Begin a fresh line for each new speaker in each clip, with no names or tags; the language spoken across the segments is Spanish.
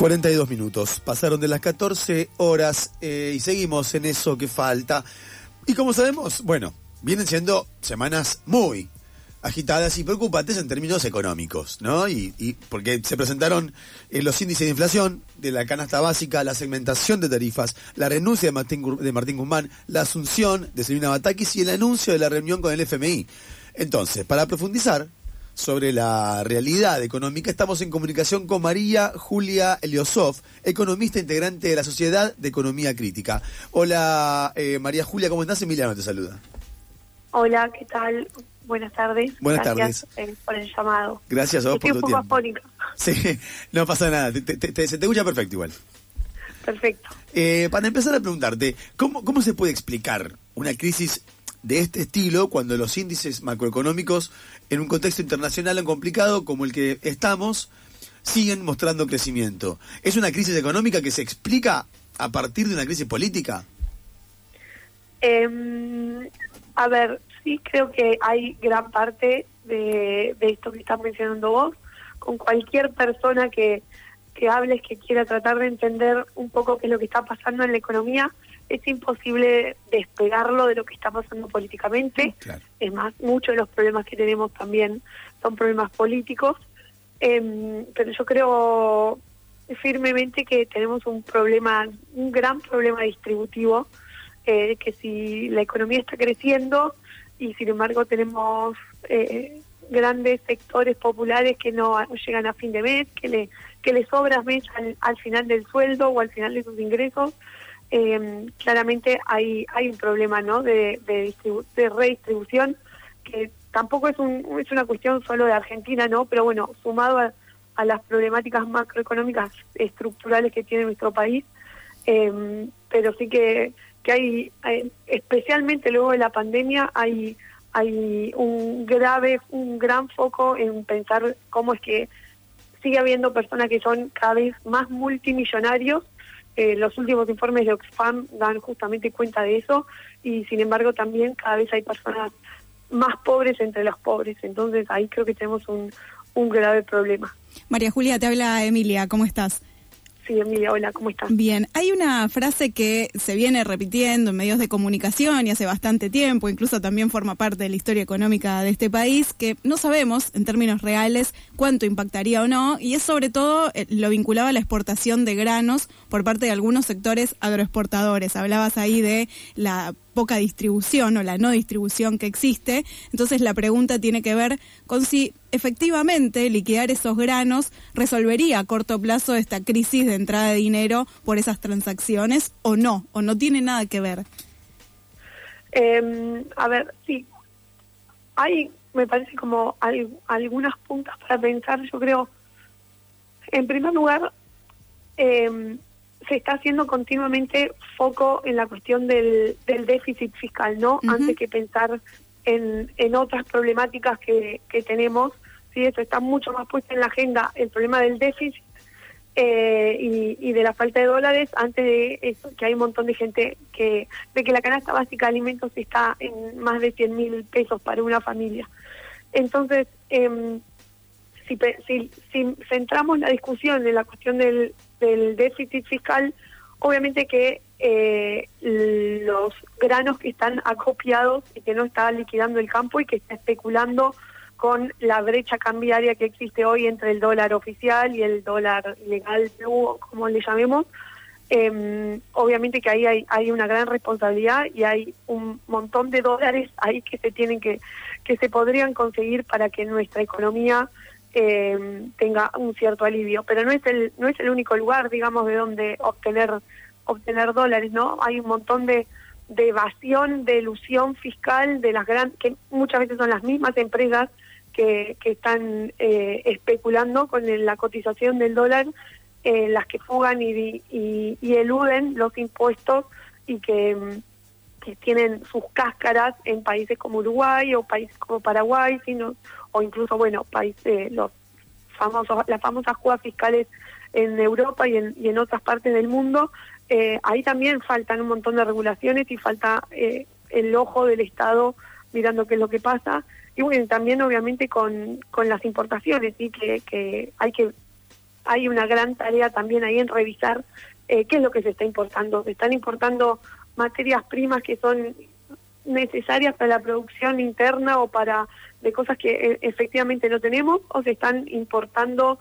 42 minutos. Pasaron de las 14 horas eh, y seguimos en eso que falta. Y como sabemos, bueno, vienen siendo semanas muy agitadas y preocupantes en términos económicos, ¿no? Y, porque se presentaron eh, los índices de inflación de la canasta básica, la segmentación de tarifas, la renuncia de Martín, de Martín Guzmán, la asunción de Silvina Batakis y el anuncio de la reunión con el FMI. Entonces, para profundizar sobre la realidad económica, estamos en comunicación con María Julia Eliosov, economista integrante de la Sociedad de Economía Crítica. Hola, eh, María Julia, ¿cómo estás? Emiliano te saluda.
Hola, ¿qué tal? Buenas tardes.
Buenas
Gracias eh, por el llamado.
Gracias a vos
Estoy
por
un
tu
poco
tiempo.
afónica.
Sí, no pasa nada, te- te- te- se te escucha perfecto igual.
Perfecto.
Eh, para empezar a preguntarte, ¿cómo, ¿cómo se puede explicar una crisis de este estilo cuando los índices macroeconómicos en un contexto internacional tan complicado como el que estamos siguen mostrando crecimiento? ¿Es una crisis económica que se explica a partir de una crisis política?
Eh, a ver, sí creo que hay gran parte de, esto que estás mencionando vos. Con cualquier persona que, que hables, que quiera tratar de entender un poco qué es lo que está pasando en la economía, es imposible despegarlo de lo que está pasando políticamente.
Claro.
Es más, muchos de los problemas que tenemos también son problemas políticos. Em, pero yo creo firmemente que tenemos un problema, un gran problema distributivo, eh, que si la economía está creciendo y sin embargo tenemos eh, grandes sectores populares que no llegan a fin de mes, que le que les sobra mes al, al final del sueldo o al final de sus ingresos, eh, claramente hay hay un problema no de, de, de redistribución que tampoco es un es una cuestión solo de Argentina no pero bueno sumado a, las problemáticas macroeconómicas estructurales que tiene nuestro país eh, pero sí que que hay, hay- especialmente luego de la pandemia hay hay un grave un gran foco en pensar cómo es que sigue habiendo personas que son cada vez más multimillonarios eh, los últimos informes de Oxfam dan justamente cuenta de eso y sin embargo también cada vez hay personas más pobres entre los pobres. Entonces ahí creo que tenemos un, un grave problema.
María Julia, te habla Emilia, ¿cómo estás?
Sí, Emilia, hola, ¿cómo estás?
Bien, hay una frase que se viene repitiendo en medios de comunicación y hace bastante tiempo, incluso también forma parte de la historia económica de este país, que no sabemos en términos reales cuánto impactaría o no, y es sobre todo eh, lo vinculado a la exportación de granos por parte de algunos sectores agroexportadores. Hablabas ahí de la poca distribución o la no distribución que existe. Entonces la pregunta tiene que ver con si efectivamente liquidar esos granos resolvería a corto plazo esta crisis de entrada de dinero por esas transacciones o no, o no tiene nada que ver.
Eh, a ver, sí, hay, me parece como al- algunas puntas para pensar, yo creo, en primer lugar, eh, se está haciendo continuamente foco en la cuestión del, del déficit fiscal, ¿no? Antes que pensar en, en otras problemáticas que, que tenemos, sí, eso está mucho más puesto en la agenda, el problema del déficit eh, y, de la falta de dólares antes de eso, que hay un montón de gente que de que la canasta básica de alimentos está en más de 100 mil pesos para una familia. Entonces, em, si, centramos la discusión en la cuestión del, del déficit fiscal, obviamente que eh, los granos que están acopiados y que no está liquidando el campo y que está especulando con la brecha cambiaria que existe hoy entre el dólar oficial y el dólar legal como le llamemos, eh, obviamente que ahí hay, una gran responsabilidad y hay un montón de dólares ahí que se tienen que que se podrían conseguir para que nuestra economía eh, tenga un cierto alivio. Pero no es el no es el único lugar digamos de donde obtener obtener dólares no hay un montón de de evasión de ilusión fiscal de las grandes que muchas veces son las mismas empresas que, que están eh, especulando con la cotización del dólar eh, las que fugan y, y, y eluden los impuestos y que, mm, que tienen sus cáscaras en países como Uruguay o países como Paraguay, sino, o incluso, bueno, países, los famosos, las famosas jugas fiscales en Europa y en, y en otras partes del mundo, eh, ahí también faltan un montón de regulaciones y falta eh, el ojo del Estado mirando qué es lo que pasa. Y también obviamente con, con las importaciones, ¿sí? que, que hay que hay una gran tarea también ahí en revisar eh, qué es lo que se está importando. Se están importando materias primas que son necesarias para la producción interna o para de cosas que eh, efectivamente no tenemos o se están importando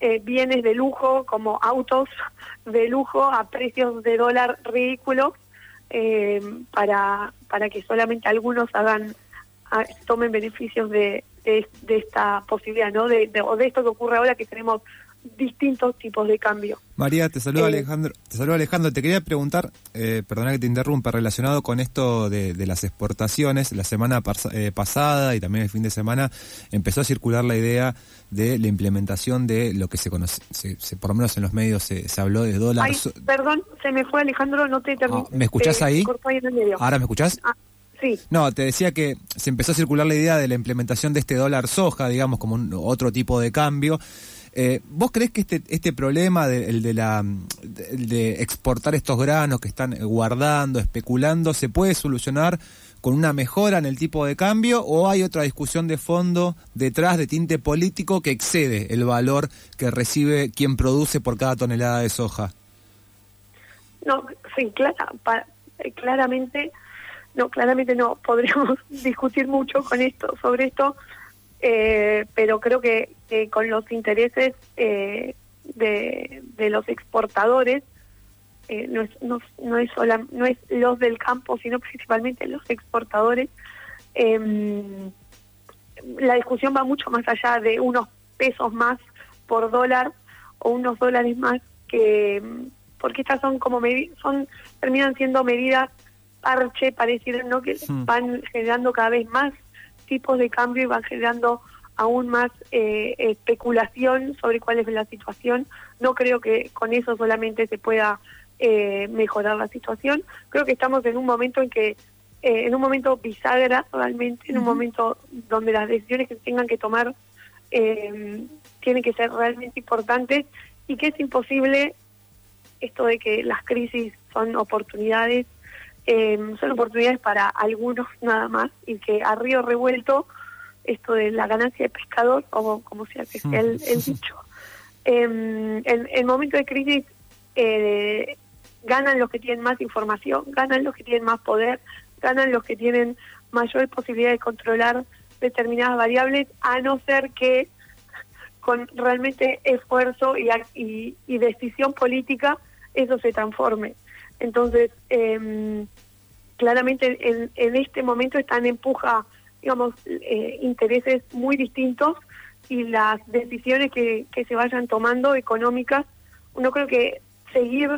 eh, bienes de lujo como autos de lujo a precios de dólar ridículos para para que solamente algunos hagan tomen beneficios de, de, esta posibilidad no de, de, o de esto que ocurre ahora que tenemos distintos tipos de cambio.
María, te saluda eh, Alejandro. Te saluda Alejandro. Te quería preguntar, eh, perdona que te interrumpa, relacionado con esto de, las exportaciones. La semana eh, pasada y también el fin de semana empezó a circular la idea de la implementación de lo que se conoce, por lo menos en los medios se, habló de dólares.
perdón, se me fue Alejandro, no te terminé.
Ah, ¿Me escuchás ahí? ¿Ahora me escuchás?
Ah, sí.
No, te decía que se empezó a circular la idea de la implementación de este dólar soja, digamos, como otro tipo de cambio. Eh, ¿Vos crees que este, este problema de, el de, la, de, exportar estos granos que están guardando, especulando, se puede solucionar con una mejora en el tipo de cambio o hay otra discusión de fondo detrás de tinte político que excede el valor que recibe quien produce por cada tonelada de soja?
No, sí, eh, claramente, no, claramente no. Podríamos discutir mucho con esto, sobre esto eh, pero creo que, con los intereses eh, de, los exportadores, eh, no, es, no, es sola, no es los del campo, sino principalmente los exportadores, em, la discusión va mucho más allá de unos pesos más por dólar o unos dólares más que porque estas son como son terminan siendo medidas parche parecieron no que van generando cada vez más tipos de cambio y van generando aún más eh, especulación sobre cuál es la situación. No creo que con eso solamente se pueda eh, mejorar la situación. Creo que estamos en un momento en que, eh, en un momento bisagra realmente, en un momento donde las decisiones que se tengan que tomar tienen que ser realmente importantes y que es imposible esto de que las crisis son oportunidades eh, son oportunidades para algunos nada más y que a río revuelto esto de la ganancia de pescador, como, como se hace el, el dicho, em, en el momento de crisis eh, ganan los que tienen más información, ganan los que tienen más poder, ganan los que tienen mayor posibilidad de controlar determinadas variables, a no ser que con realmente esfuerzo y, y, y decisión política eso se transforme. Entonces, eh, claramente en, en, este momento están empuja, digamos, eh, intereses muy distintos y las decisiones que, que se vayan tomando económicas, uno creo que seguir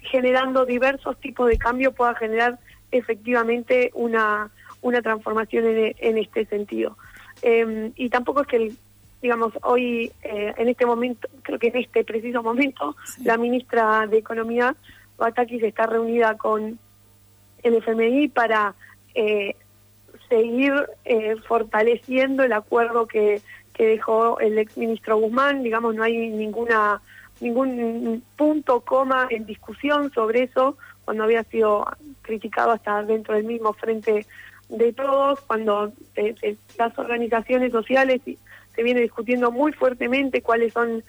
generando diversos tipos de cambio pueda generar efectivamente una, una transformación en, en este sentido. Eh, y tampoco es que, digamos, hoy, eh, en este momento, creo que en este preciso momento, la ministra de Economía Batakis está reunida con el FMI para eh, seguir eh, fortaleciendo el acuerdo que, dejó el exministro Guzmán. Digamos, no hay ninguna ningún punto, coma en discusión sobre eso, cuando había sido criticado hasta dentro del mismo frente de todos, cuando eh, las organizaciones sociales se viene discutiendo muy fuertemente cuáles son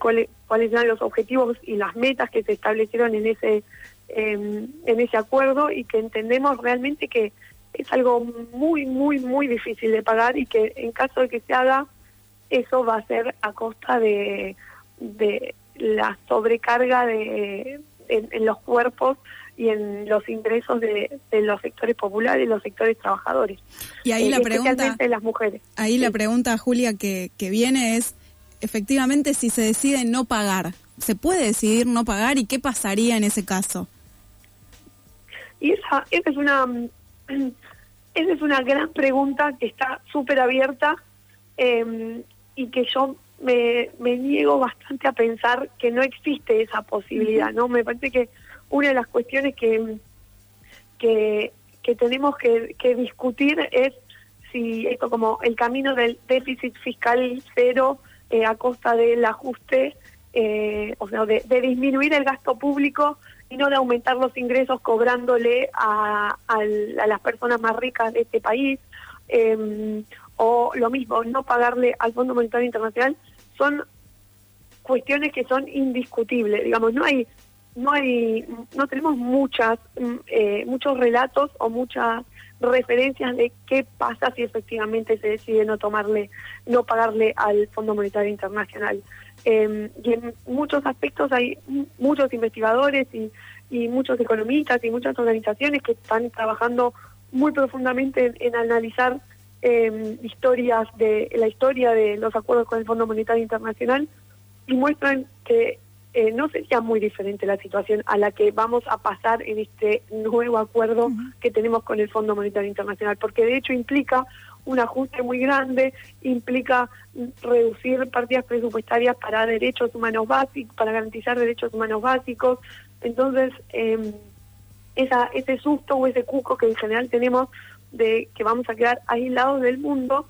cuáles, cuáles eran los objetivos y las metas que se establecieron en ese em, en ese acuerdo y que entendemos realmente que es algo muy muy muy difícil de pagar y que en caso de que se haga eso va a ser a costa de, de la sobrecarga de en, los cuerpos y en los ingresos de, los sectores populares y los sectores trabajadores.
Y ahí la
eh,
pregunta,
las mujeres.
Ahí la pregunta, Julia, que, que viene es efectivamente si se decide no pagar. ¿Se puede decidir no pagar y qué pasaría en ese caso?
Y esa, esa es una esa es una gran pregunta que está súper abierta em, y que yo me, me niego bastante a pensar que no existe esa posibilidad, ¿no? Me parece que una de las cuestiones que, que, que tenemos que, que discutir es si esto como el camino del déficit fiscal cero eh, a costa del ajuste, eh, o sea, de, disminuir el gasto público y no de aumentar los ingresos cobrándole a, las personas más ricas de este país, em, o lo mismo, no pagarle al Fondo Monetario Internacional, son cuestiones que son indiscutibles, digamos, no hay no hay no tenemos muchas mm, eh, muchos relatos o muchas referencias de qué pasa si efectivamente se decide no tomarle no pagarle al Fondo Monetario Internacional. Eh, y en muchos aspectos hay muchos investigadores y, muchos economistas y muchas organizaciones que están trabajando muy profundamente en, analizar eh, historias de la historia de los acuerdos con el Fondo Monetario Internacional y muestran que eh, no sería muy diferente la situación a la que vamos a pasar en este nuevo acuerdo uh -huh. que tenemos con el Fondo Monetario Internacional, porque de hecho implica un ajuste muy grande, implica reducir partidas presupuestarias para derechos humanos básicos, para garantizar derechos humanos básicos. Entonces, eh, esa, ese susto o ese cuco que en general tenemos de que vamos a quedar aislados del mundo,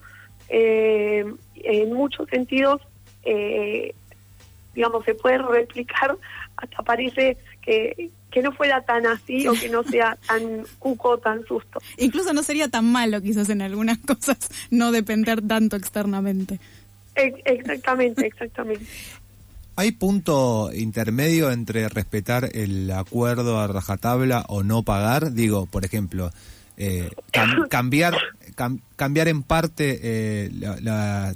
eh, en muchos sentidos, eh, digamos, se puede replicar, hasta parece que, que no fuera tan así o que no sea tan cuco, tan susto.
Incluso no sería tan malo quizás en algunas cosas no depender tanto externamente.
Exactamente, exactamente.
¿Hay punto intermedio entre respetar el acuerdo a rajatabla o no pagar? Digo, por ejemplo, eh, cam cambiar, cam cambiar en parte eh, la, la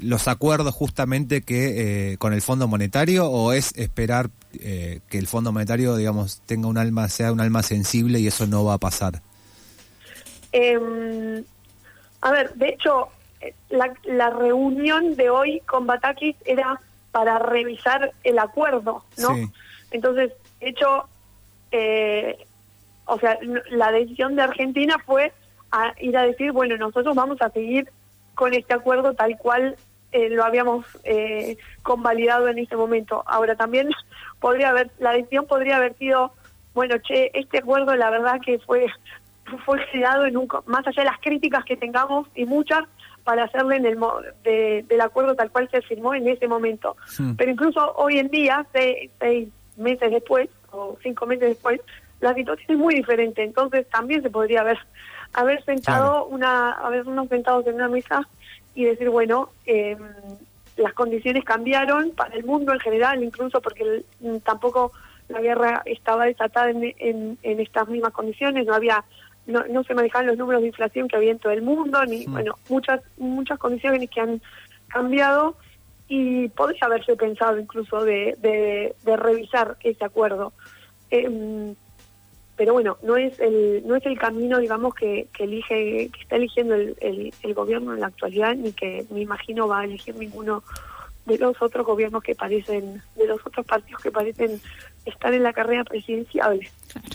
los acuerdos justamente que eh, con el Fondo Monetario o es esperar eh, que el Fondo Monetario digamos tenga un alma sea un alma sensible y eso no va a pasar
eh, a ver de hecho la, la, reunión de hoy con Batakis era para revisar el acuerdo no sí. entonces de hecho eh, o sea la decisión de Argentina fue a ir a decir bueno nosotros vamos a seguir con este acuerdo tal cual eh, lo habíamos eh, convalidado en este momento. Ahora también podría haber, la decisión podría haber sido, bueno, che, este acuerdo la verdad que fue fue creado en un, más allá de las críticas que tengamos y muchas para hacerle en el de, del acuerdo tal cual se firmó en ese momento. Sí. Pero incluso hoy en día, seis, seis meses después o cinco meses después, la situación es muy diferente. Entonces también se podría haber haber sentado claro. una habernos sentados en una mesa y decir, bueno, eh, las condiciones cambiaron para el mundo en general, incluso porque el, tampoco la guerra estaba desatada en, en, en, estas mismas condiciones, no había no, no se manejaban los números de inflación que había en todo el mundo, ni, mm. bueno, muchas muchas condiciones que han cambiado y podría haberse pensado incluso de, de, de revisar ese acuerdo. Eh, pero bueno, no es el no es el camino, digamos, que, que elige que está eligiendo el, gobierno en la actualidad, ni que me imagino va a elegir ninguno de los otros gobiernos que parecen, de los otros partidos que parecen estar en la carrera presidencial.
Claro.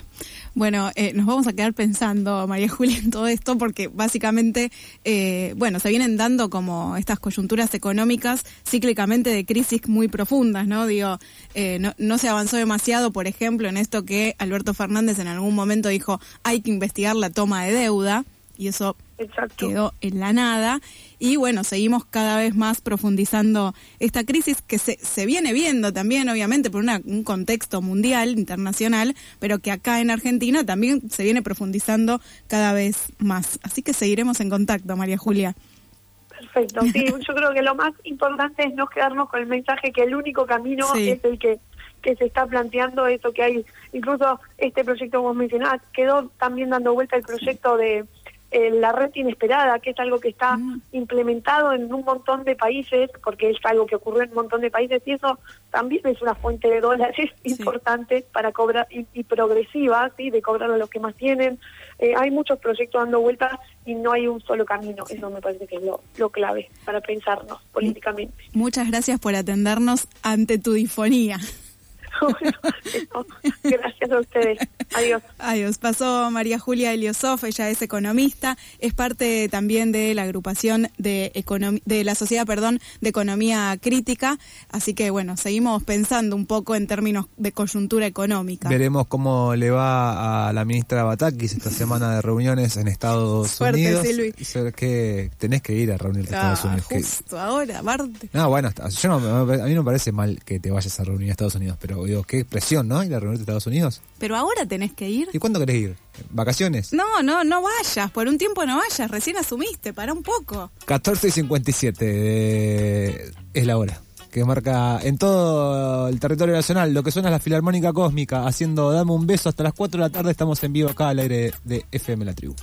Bueno, eh, nos vamos a quedar pensando, María Julia, en todo esto porque básicamente, eh, bueno, se vienen dando como estas coyunturas económicas cíclicamente de crisis muy profundas, ¿no? Digo, eh, no, no se avanzó demasiado, por ejemplo, en esto que Alberto Fernández en algún momento dijo, hay que investigar la toma de deuda y eso
Exacto.
quedó en la nada. Y bueno, seguimos cada vez más profundizando esta crisis que se, se viene viendo también, obviamente, por una, un contexto mundial, internacional, pero que acá en Argentina también se viene profundizando cada vez más. Así que seguiremos en contacto, María Julia.
Perfecto, sí, yo creo que lo más importante es no quedarnos con el mensaje que el único camino sí. es el que que se está planteando eso que hay incluso este proyecto que vos mencionás quedó también dando vuelta el proyecto de eh, la red inesperada, que es algo que está mm. implementado en un montón de países, porque es algo que ocurrió en un montón de países, y eso también es una fuente de dólares sí. importante para cobrar y, y, progresiva, ¿sí? de cobrar a los que más tienen. Eh, hay muchos proyectos dando vueltas y no hay un solo camino. Eso me parece que es lo, lo clave para pensarnos políticamente.
Muchas gracias por atendernos ante tu difonía.
Gracias a ustedes. Adiós.
Adiós. Pasó María Julia Eliosof, ella es economista, es parte también de la agrupación de, de la Sociedad perdón, de Economía Crítica. Así que bueno, seguimos pensando un poco en términos de coyuntura económica.
Veremos cómo le va a la ministra Batakis esta semana de reuniones en Estados
Suerte,
Unidos.
Silvi.
Que tenés que ir a reunirte
ah,
a Estados Unidos.
Justo que... ahora, aparte.
No, bueno, yo no, a mí no me parece mal que te vayas a reunir a Estados Unidos, pero qué presión, ¿no? Ir a reunirte a Estados Unidos.
Pero ahora tenés que ir.
¿Y cuándo querés ir? ¿Vacaciones?
No, no, no vayas. Por un tiempo no vayas. Recién asumiste. Para un poco.
14 y 57 eh, es la hora. que marca en todo el territorio nacional lo que suena es la Filarmónica Cósmica, haciendo Dame un beso hasta las 4 de la tarde. Estamos en vivo acá al aire de FM La Tribu.